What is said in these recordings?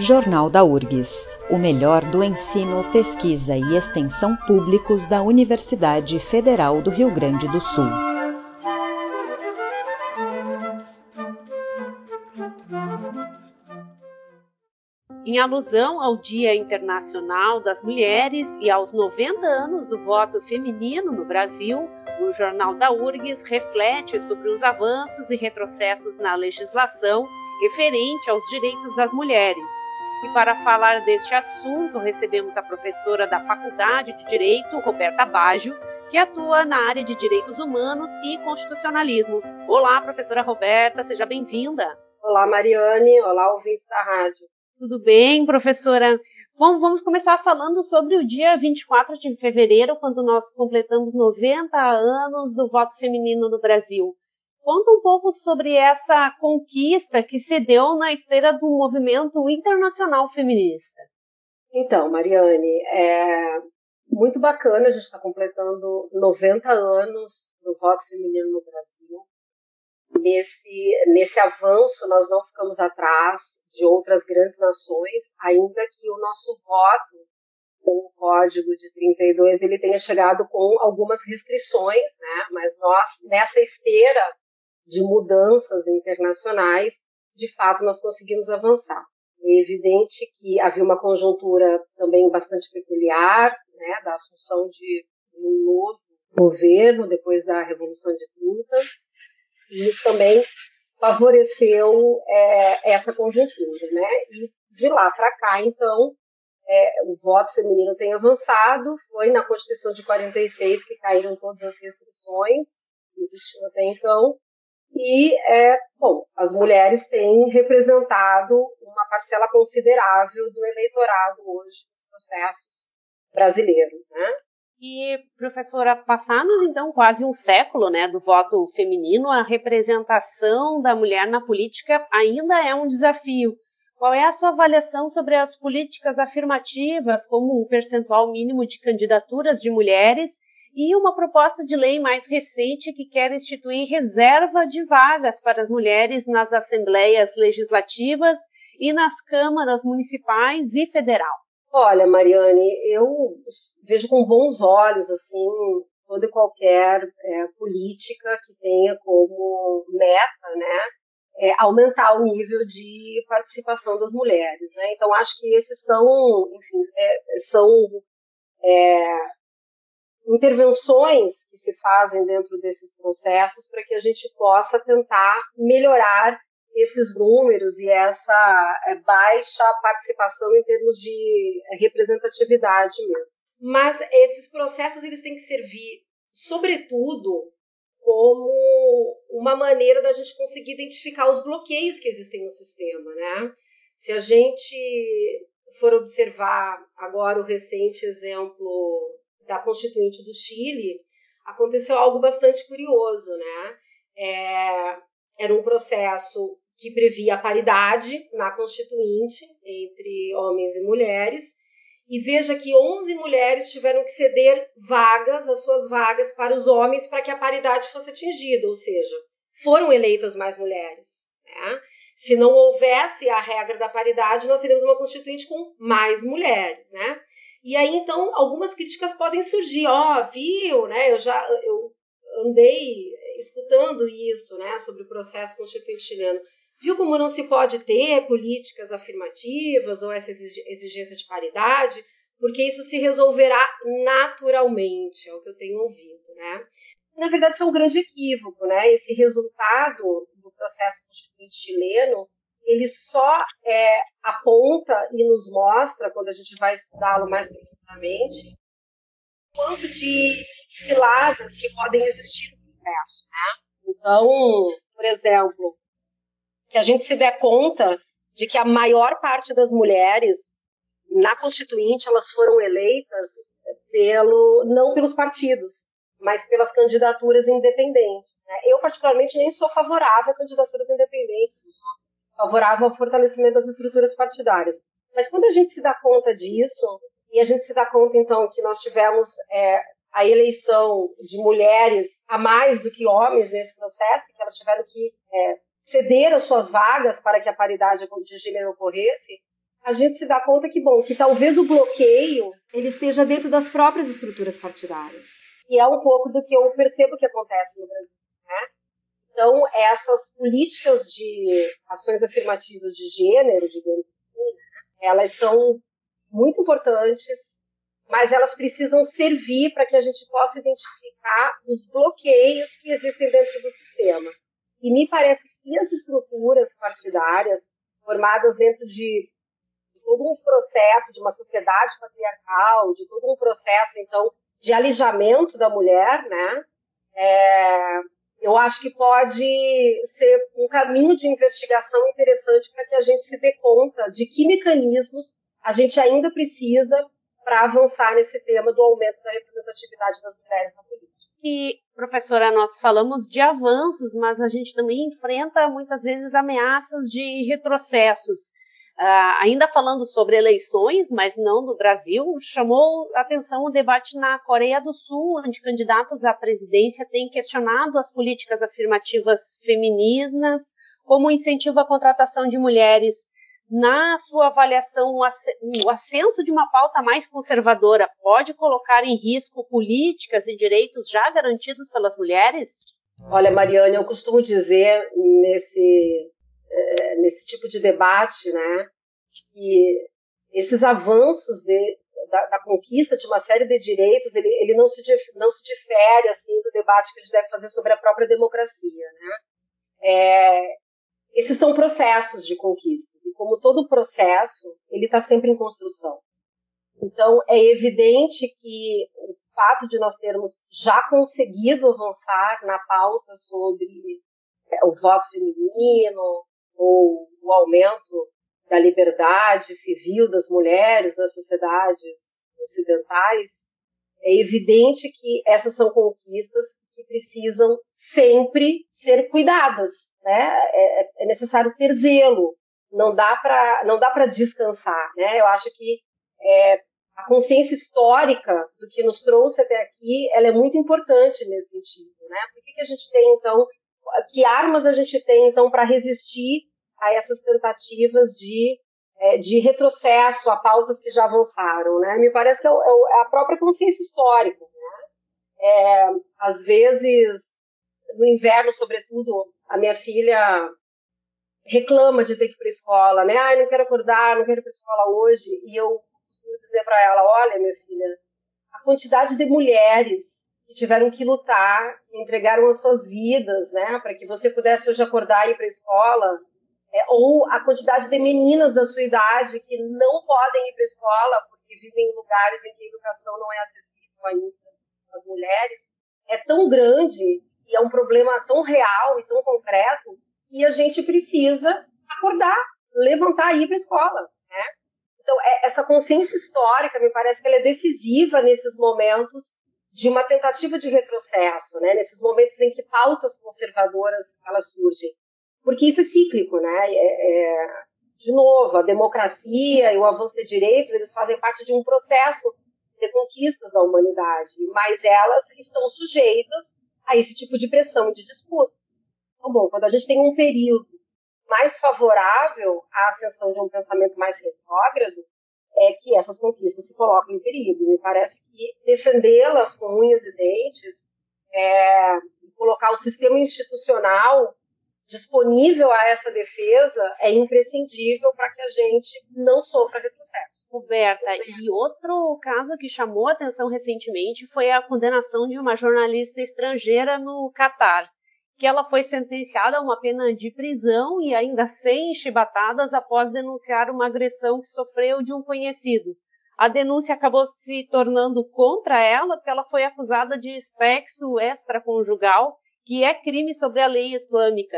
Jornal da URGS, o melhor do ensino, pesquisa e extensão públicos da Universidade Federal do Rio Grande do Sul. Em alusão ao Dia Internacional das Mulheres e aos 90 anos do voto feminino no Brasil, o Jornal da URGS reflete sobre os avanços e retrocessos na legislação referente aos direitos das mulheres. E para falar deste assunto, recebemos a professora da Faculdade de Direito, Roberta Baggio, que atua na área de Direitos Humanos e Constitucionalismo. Olá, professora Roberta, seja bem-vinda. Olá, Mariane. Olá, ouvintes da rádio. Tudo bem, professora? Bom, vamos começar falando sobre o dia 24 de fevereiro, quando nós completamos 90 anos do voto feminino no Brasil. Conta um pouco sobre essa conquista que se deu na esteira do movimento internacional feminista. Então, Mariane, é muito bacana a gente estar tá completando 90 anos do voto feminino no Brasil nesse, nesse avanço nós não ficamos atrás de outras grandes nações, ainda que o nosso voto com o código de 32 ele tenha chegado com algumas restrições, né? Mas nós nessa esteira de mudanças internacionais, de fato nós conseguimos avançar. É evidente que havia uma conjuntura também bastante peculiar, né, da assunção de, de um novo governo depois da Revolução de 30, e isso também favoreceu é, essa conjuntura, né? E de lá para cá, então, é, o voto feminino tem avançado. Foi na Constituição de 46 que caíram todas as restrições que existiam até então. E, é, bom, as mulheres têm representado uma parcela considerável do eleitorado hoje nos processos brasileiros, né? E, professora, passamos então quase um século né, do voto feminino, a representação da mulher na política ainda é um desafio. Qual é a sua avaliação sobre as políticas afirmativas, como um percentual mínimo de candidaturas de mulheres e uma proposta de lei mais recente que quer instituir reserva de vagas para as mulheres nas assembleias legislativas e nas câmaras municipais e federal? Olha, Mariane, eu vejo com bons olhos assim toda e qualquer é, política que tenha como meta, né, é, aumentar o nível de participação das mulheres, né? Então acho que esses são, enfim, é, são é, intervenções que se fazem dentro desses processos para que a gente possa tentar melhorar esses números e essa é, baixa participação em termos de é, representatividade mesmo. Mas esses processos eles têm que servir, sobretudo, como uma maneira da gente conseguir identificar os bloqueios que existem no sistema, né? Se a gente for observar agora o recente exemplo da Constituinte do Chile, aconteceu algo bastante curioso, né? É, era um processo que previa a paridade na Constituinte entre homens e mulheres. E veja que 11 mulheres tiveram que ceder vagas, as suas vagas, para os homens para que a paridade fosse atingida, ou seja, foram eleitas mais mulheres. Né? Se não houvesse a regra da paridade, nós teríamos uma constituinte com mais mulheres, né? E aí então algumas críticas podem surgir, ó, oh, viu, né? Eu já eu andei escutando isso, né, sobre o processo constituinte chileno. Viu como não se pode ter políticas afirmativas ou essa exigência de paridade, porque isso se resolverá naturalmente, é o que eu tenho ouvido, né? Na verdade, isso é um grande equívoco, né? Esse resultado do processo constituinte chileno, ele só é, aponta e nos mostra, quando a gente vai estudá-lo mais profundamente, quanto de ciladas que podem existir no processo, né? Então, por exemplo, se a gente se der conta de que a maior parte das mulheres na Constituinte elas foram eleitas pelo não pelos partidos, mas pelas candidaturas independentes. Né? Eu particularmente nem sou favorável a candidaturas independentes, sou favorável ao fortalecimento das estruturas partidárias. Mas quando a gente se dá conta disso e a gente se dá conta então que nós tivemos é, a eleição de mulheres a mais do que homens nesse processo, que elas tiveram que é, ceder as suas vagas para que a paridade de gênero ocorresse, a gente se dá conta que, bom, que talvez o bloqueio ele esteja dentro das próprias estruturas partidárias. E é um pouco do que eu percebo que acontece no Brasil, né? Então, essas políticas de ações afirmativas de gênero, digamos assim, elas são muito importantes, mas elas precisam servir para que a gente possa identificar os bloqueios que existem dentro do sistema. E me parece que as estruturas partidárias, formadas dentro de todo um processo de uma sociedade patriarcal, de todo um processo, então, de alijamento da mulher, né? É, eu acho que pode ser um caminho de investigação interessante para que a gente se dê conta de que mecanismos a gente ainda precisa para avançar nesse tema do aumento da representatividade das mulheres na política. E, professora, nós falamos de avanços, mas a gente também enfrenta muitas vezes ameaças de retrocessos. Uh, ainda falando sobre eleições, mas não do Brasil, chamou atenção o debate na Coreia do Sul, onde candidatos à presidência têm questionado as políticas afirmativas femininas como incentivo à contratação de mulheres. Na sua avaliação, o ascenso de uma pauta mais conservadora pode colocar em risco políticas e direitos já garantidos pelas mulheres? Olha, Mariana, eu costumo dizer nesse é, nesse tipo de debate, né, que esses avanços de, da, da, conquista de uma série de direitos, ele, ele não, se, não se difere assim do debate que a gente deve fazer sobre a própria democracia, né? É, esses são processos de conquistas e como todo processo, ele está sempre em construção. Então é evidente que o fato de nós termos já conseguido avançar na pauta sobre é, o voto feminino, ou o aumento da liberdade civil das mulheres nas sociedades ocidentais, é evidente que essas são conquistas que precisam sempre ser cuidadas, né? É, é necessário ter zelo, não dá para não dá para descansar, né? Eu acho que é, a consciência histórica do que nos trouxe até aqui, ela é muito importante nesse sentido, né? Por que, que a gente tem então que armas a gente tem, então, para resistir a essas tentativas de, é, de retrocesso a pautas que já avançaram? Né? Me parece que é, é, é a própria consciência histórica. Né? É, às vezes, no inverno, sobretudo, a minha filha reclama de ter que ir para a escola, né? Ai, não quero acordar, não quero ir para a escola hoje. E eu costumo dizer para ela: olha, minha filha, a quantidade de mulheres que tiveram que lutar, que entregaram as suas vidas, né, para que você pudesse hoje acordar e ir para a escola, é, ou a quantidade de meninas da sua idade que não podem ir para a escola porque vivem em lugares em que a educação não é acessível ainda às mulheres, é tão grande e é um problema tão real e tão concreto que a gente precisa acordar, levantar e ir para a escola, né? Então, é, essa consciência histórica, me parece que ela é decisiva nesses momentos de uma tentativa de retrocesso, né, nesses momentos em que pautas conservadoras elas surgem, porque isso é cíclico, né? É, é, de novo, a democracia e o avanço de direitos eles fazem parte de um processo de conquistas da humanidade, mas elas estão sujeitas a esse tipo de pressão e de disputas. Então, bom, quando a gente tem um período mais favorável à ascensão de um pensamento mais retrógrado, é que essas conquistas se colocam em perigo. Me parece que defendê-las com unhas e dentes, é, colocar o sistema institucional disponível a essa defesa é imprescindível para que a gente não sofra retrocesso. Roberta, e outro caso que chamou atenção recentemente foi a condenação de uma jornalista estrangeira no Catar que ela foi sentenciada a uma pena de prisão e ainda sem chibatadas após denunciar uma agressão que sofreu de um conhecido. A denúncia acabou se tornando contra ela porque ela foi acusada de sexo extraconjugal, que é crime sobre a lei islâmica.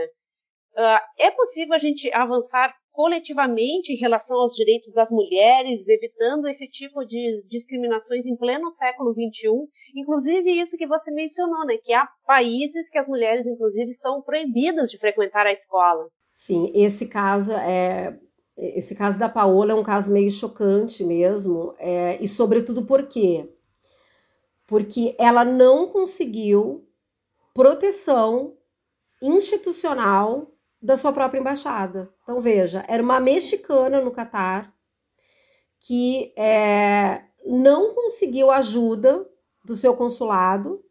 Uh, é possível a gente avançar coletivamente em relação aos direitos das mulheres, evitando esse tipo de discriminações em pleno século XXI. Inclusive isso que você mencionou, né? Que há países que as mulheres, inclusive, são proibidas de frequentar a escola. Sim, esse caso é esse caso da Paola é um caso meio chocante mesmo, é, e sobretudo por quê? Porque ela não conseguiu proteção institucional da sua própria embaixada. Então, veja, era uma mexicana no Catar que é, não conseguiu ajuda do seu consulado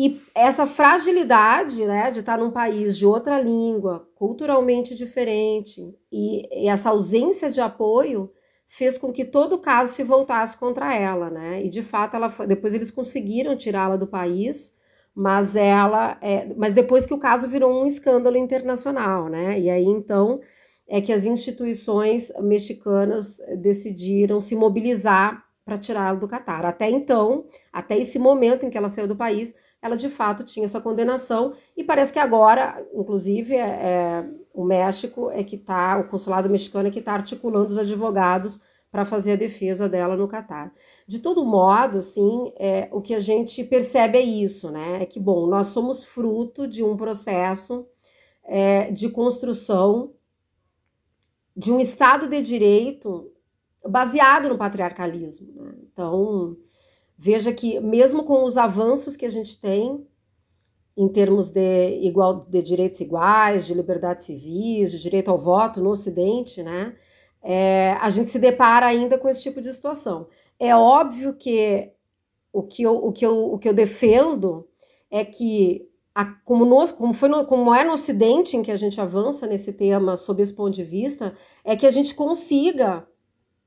e essa fragilidade né, de estar num país de outra língua, culturalmente diferente, e, e, essa ausência de apoio fez com que todo o caso se voltasse contra ela. Né? E de fato, ela foi, depois eles conseguiram tirá-la do país, mas ela. É, mas depois que o caso virou um escândalo internacional, né? E aí então é que as instituições mexicanas decidiram se mobilizar para tirá-la do Catar. Até então, até esse momento em que ela saiu do país, ela de fato tinha essa condenação e parece que agora, inclusive, é, é, o México é que está, o consulado mexicano é que está articulando os advogados para fazer a defesa dela no Catar. De todo modo, assim, é, o que a gente percebe é isso, né? É que, bom, nós somos fruto de um processo é, de construção de um Estado de Direito baseado no patriarcalismo. Né? Então, Veja que, mesmo com os avanços que a gente tem em termos de, igual, de direitos iguais, de liberdades civis, de direito ao voto no Ocidente, né, é, a gente se depara ainda com esse tipo de situação. É óbvio que o que eu, o que eu, o que eu defendo é que, a, como, nos, como, foi no, como é no Ocidente em que a gente avança nesse tema sob esse ponto de vista, é que a gente consiga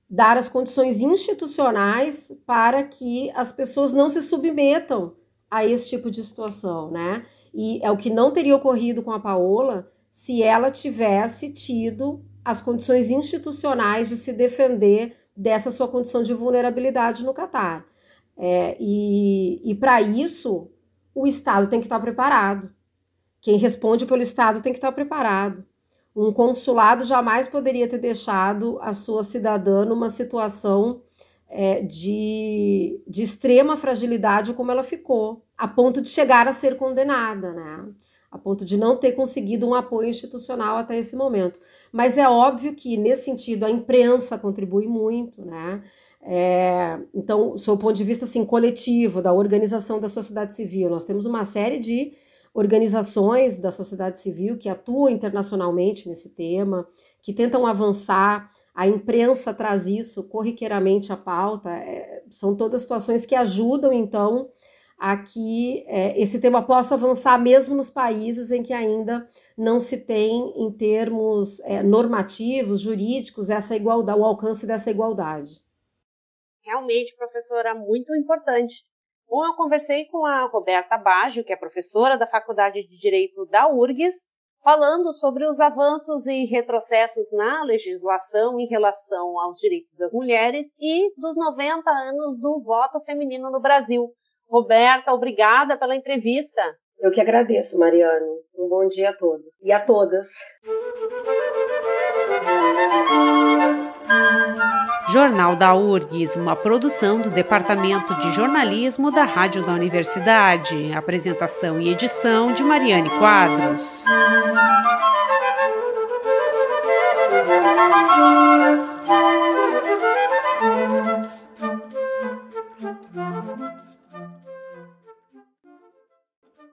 dar as condições institucionais para que as pessoas não se submetam a esse tipo de situação, né? E é o que não teria ocorrido com a Paola se ela tivesse tido as condições institucionais de se defender dessa sua condição de vulnerabilidade no Catar. É, e, e para isso, o Estado tem que estar preparado. Quem responde pelo Estado tem que estar preparado. Um consulado jamais poderia ter deixado a sua cidadã numa situação é, de, de extrema fragilidade como ela ficou, a ponto de chegar a ser condenada, né? A ponto de não ter conseguido um apoio institucional até esse momento. Mas é óbvio que, nesse sentido, a imprensa contribui muito, né? É, então, sob o ponto de vista assim, coletivo, da organização da sociedade civil, nós temos uma série de organizações da sociedade civil que atuam internacionalmente nesse tema, que tentam avançar. A imprensa traz isso corriqueiramente à pauta. É, são todas situações que ajudam, então, a que é, esse tema possa avançar mesmo nos países em que ainda não se tem, em termos é, normativos, jurídicos, essa igualdade, o alcance dessa igualdade. Realmente, professora, muito importante. Bom, eu conversei com a Roberta Baggio, que é professora da Faculdade de Direito da URGS, falando sobre os avanços e retrocessos na legislação em relação aos direitos das mulheres e dos 90 anos do voto feminino no Brasil. Roberta, obrigada pela entrevista. Eu que agradeço, Mariane. Um bom dia a todos e a todas. Jornal da URGS, uma produção do Departamento de Jornalismo da Rádio da Universidade. Apresentação e edição de Mariane Quadros.